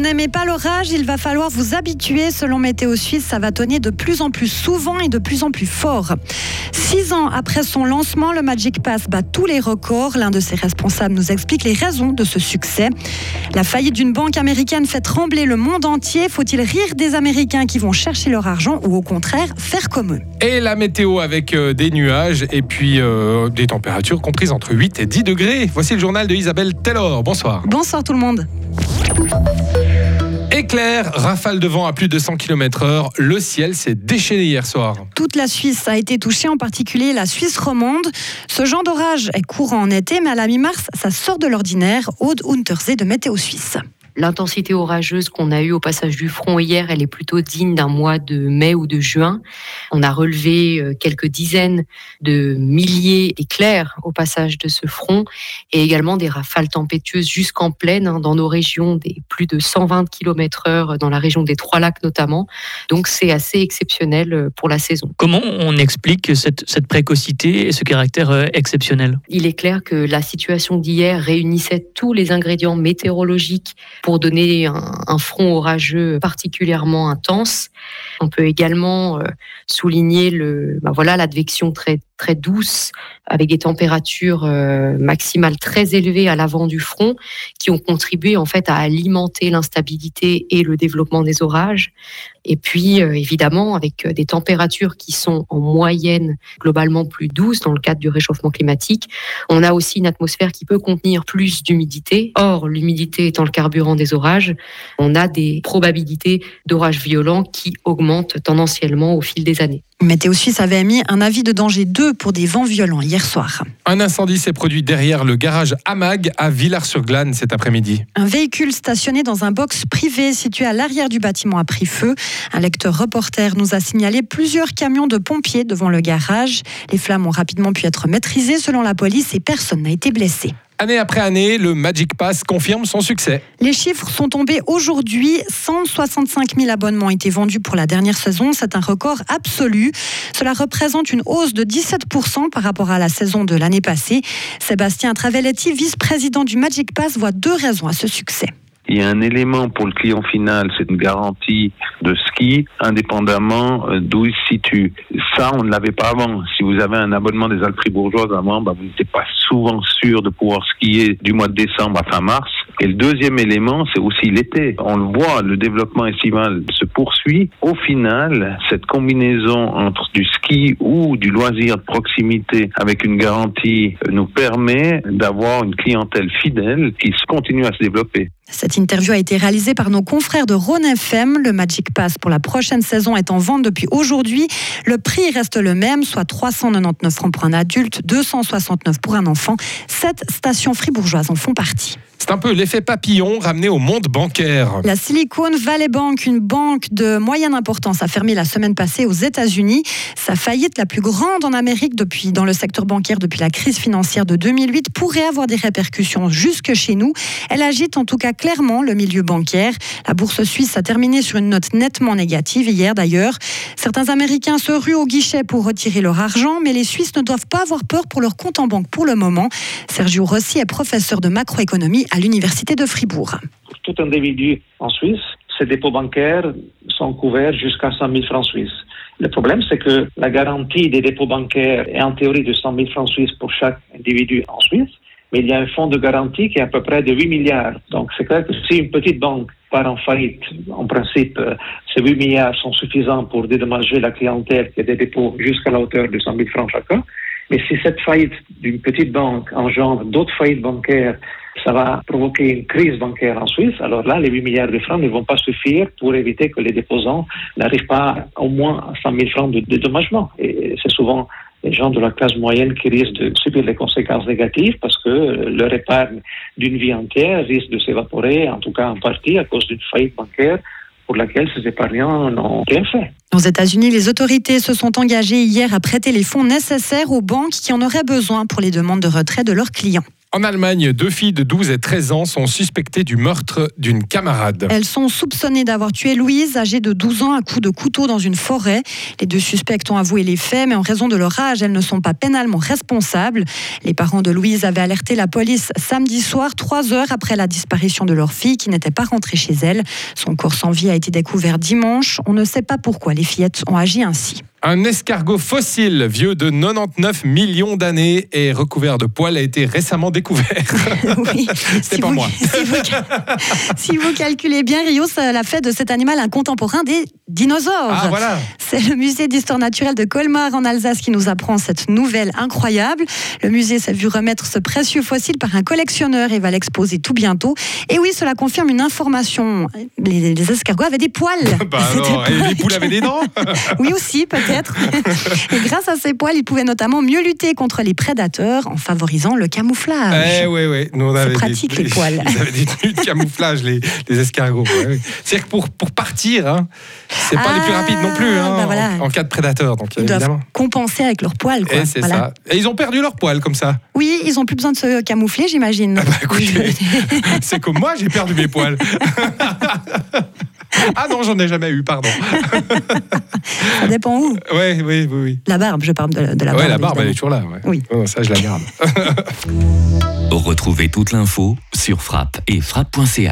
n'aimez pas l'orage, il va falloir vous habituer. Selon Météo Suisse, ça va tonner de plus en plus souvent et de plus en plus fort. Six ans après son lancement, le Magic Pass bat tous les records. L'un de ses responsables nous explique les raisons de ce succès. La faillite d'une banque américaine fait trembler le monde entier. Faut-il rire des Américains qui vont chercher leur argent ou au contraire faire comme eux? Et la météo avec euh, des nuages et puis euh, des températures comprises entre 8 et 10 degrés. Voici le journal de Isabelle Taylor. Bonsoir. Bonsoir tout le monde. Éclair, rafale de vent à plus de 100 km/h. Le ciel s'est déchaîné hier soir. Toute la Suisse a été touchée, en particulier la Suisse romande. Ce genre d'orage est courant en été, mais à la mi-mars, ça sort de l'ordinaire. Aude Untersee de Météo Suisse. L'intensité orageuse qu'on a eue au passage du front hier, elle est plutôt digne d'un mois de mai ou de juin. On a relevé euh, quelques dizaines de milliers d'éclairs au passage de ce front et également des rafales tempétueuses jusqu'en plaine hein, dans nos régions, des plus de 120 km heure dans la région des Trois Lacs notamment. Donc c'est assez exceptionnel euh, pour la saison. Comment on explique cette, cette précocité et ce caractère euh, exceptionnel? Il est clair que la situation d'hier réunissait tous les ingrédients météorologiques pour donner un, front orageux particulièrement intense. On peut également euh, souligner le, bah voilà, l'advection très très douce, avec des températures euh, maximales très élevées à l'avant du front, qui ont contribué en fait à alimenter l'instabilité et le développement des orages. Et puis euh, évidemment avec des températures qui sont en moyenne globalement plus douces dans le cadre du réchauffement climatique, on a aussi une atmosphère qui peut contenir plus d'humidité. Or, l'humidité étant le carburant des orages, on a des probabilités d'orages violents qui augmentent tendanciellement au fil des années. Météo Suisse avait émis un avis de danger 2 pour des vents violents hier soir. Un incendie s'est produit derrière le garage Amag à Villars-sur-Glane cet après-midi. Un véhicule stationné dans un box privé situé à l'arrière du bâtiment a pris feu. Un lecteur reporter nous a signalé plusieurs camions de pompiers devant le garage. Les flammes ont rapidement pu être maîtrisées selon la police et personne n'a été blessé. Année après année, le Magic Pass confirme son succès. Les chiffres sont tombés aujourd'hui. 165 000 abonnements ont été vendus pour la dernière saison. C'est un record absolu. Cela représente une hausse de 17% par rapport à la saison de l'année passée. Sébastien Travelletti, vice-président du Magic Pass, voit deux raisons à ce succès. Il y a un élément pour le client final, c'est une garantie de ski, indépendamment euh, d'où il se situe. Ça, on ne l'avait pas avant. Si vous avez un abonnement des Alpes fribourgeoises avant, bah, vous n'étiez pas souvent sûr de pouvoir skier du mois de décembre à fin mars. Et le deuxième élément, c'est aussi l'été. On le voit, le développement estival se poursuit. Au final, cette combinaison entre du ski ou du loisir de proximité avec une garantie nous permet d'avoir une clientèle fidèle qui continue à se développer. Cette interview a été réalisée par nos confrères de Rhône FM. Le Magic Pass pour la prochaine saison est en vente depuis aujourd'hui. Le prix reste le même, soit 399 francs pour un adulte, 269 pour un enfant. Sept stations fribourgeoises en font partie. C'est un peu l'effet papillon ramené au monde bancaire. La Silicon Valley Bank, une banque de moyenne importance, a fermé la semaine passée aux États-Unis. Sa faillite, la plus grande en Amérique depuis, dans le secteur bancaire depuis la crise financière de 2008, pourrait avoir des répercussions jusque chez nous. Elle agite en tout cas clairement le milieu bancaire. La bourse suisse a terminé sur une note nettement négative hier d'ailleurs. Certains Américains se ruent au guichet pour retirer leur argent, mais les Suisses ne doivent pas avoir peur pour leur compte en banque pour le moment. Sergio Rossi est professeur de macroéconomie à l'Université de Fribourg. Pour tout individu en Suisse, ses dépôts bancaires sont couverts jusqu'à 100 000 francs suisses. Le problème, c'est que la garantie des dépôts bancaires est en théorie de 100 000 francs suisses pour chaque individu en Suisse, mais il y a un fonds de garantie qui est à peu près de 8 milliards. Donc c'est clair que si une petite banque part en faillite, en principe, euh, ces 8 milliards sont suffisants pour dédommager la clientèle qui a des dépôts jusqu'à la hauteur de 100 000 francs chacun. Mais si cette faillite d'une petite banque engendre d'autres faillites bancaires, ça va provoquer une crise bancaire en Suisse. Alors là, les 8 milliards de francs ne vont pas suffire pour éviter que les déposants n'arrivent pas au moins à 100 000 francs de dédommagement. Et c'est souvent les gens de la classe moyenne qui risquent de subir les conséquences négatives parce que leur épargne d'une vie entière risque de s'évaporer, en tout cas en partie à cause d'une faillite bancaire pour laquelle ces épargnants n'ont rien fait. Aux États-Unis, les autorités se sont engagées hier à prêter les fonds nécessaires aux banques qui en auraient besoin pour les demandes de retrait de leurs clients. En Allemagne, deux filles de 12 et 13 ans sont suspectées du meurtre d'une camarade. Elles sont soupçonnées d'avoir tué Louise, âgée de 12 ans, à coups de couteau dans une forêt. Les deux suspects ont avoué les faits, mais en raison de leur âge, elles ne sont pas pénalement responsables. Les parents de Louise avaient alerté la police samedi soir, trois heures après la disparition de leur fille, qui n'était pas rentrée chez elle. Son corps sans vie a été découvert dimanche. On ne sait pas pourquoi les fillettes ont agi ainsi. Un escargot fossile, vieux de 99 millions d'années et recouvert de poils, a été récemment découvert. Oui. Si pas vous- moi. Si vous, si vous calculez bien, Rio, ça l'a fait de cet animal un contemporain des dinosaures. Ah voilà C'est le musée d'histoire naturelle de Colmar en Alsace qui nous apprend cette nouvelle incroyable. Le musée s'est vu remettre ce précieux fossile par un collectionneur et va l'exposer tout bientôt. Et oui, cela confirme une information. Les, les escargots avaient des poils. Bah alors, et les poules avaient des dents Oui aussi, peut-être. Et grâce à ces poils, ils pouvaient notamment mieux lutter contre les prédateurs en favorisant le camouflage. Eh oui, oui. Avait pratique, des, les poils. Ils avaient des tenues de camouflage, les, les escargots. ouais, ouais. C'est-à-dire que pour, pour partir, hein, c'est pas les plus Ah, rapides non plus hein, bah voilà. en, en cas de prédateur. Donc, Ils doivent évidemment. compenser avec leurs poils. Quoi. Et c'est Voilà. ça. Et ils ont perdu leurs poils comme ça. Oui, ils ont plus besoin de se camoufler, j'imagine. bah, écoutez. C'est comme moi, j'ai perdu mes poils. ah non, j'en ai jamais eu, pardon. Ça dépend où. Ouais, oui, oui, oui. La barbe, je parle de, de la barbe. ouais, la barbe, elle est toujours là. ouais. Oui. Oh, ça, je la garde. Retrouvez toute l'info sur frappe et frappe.ch.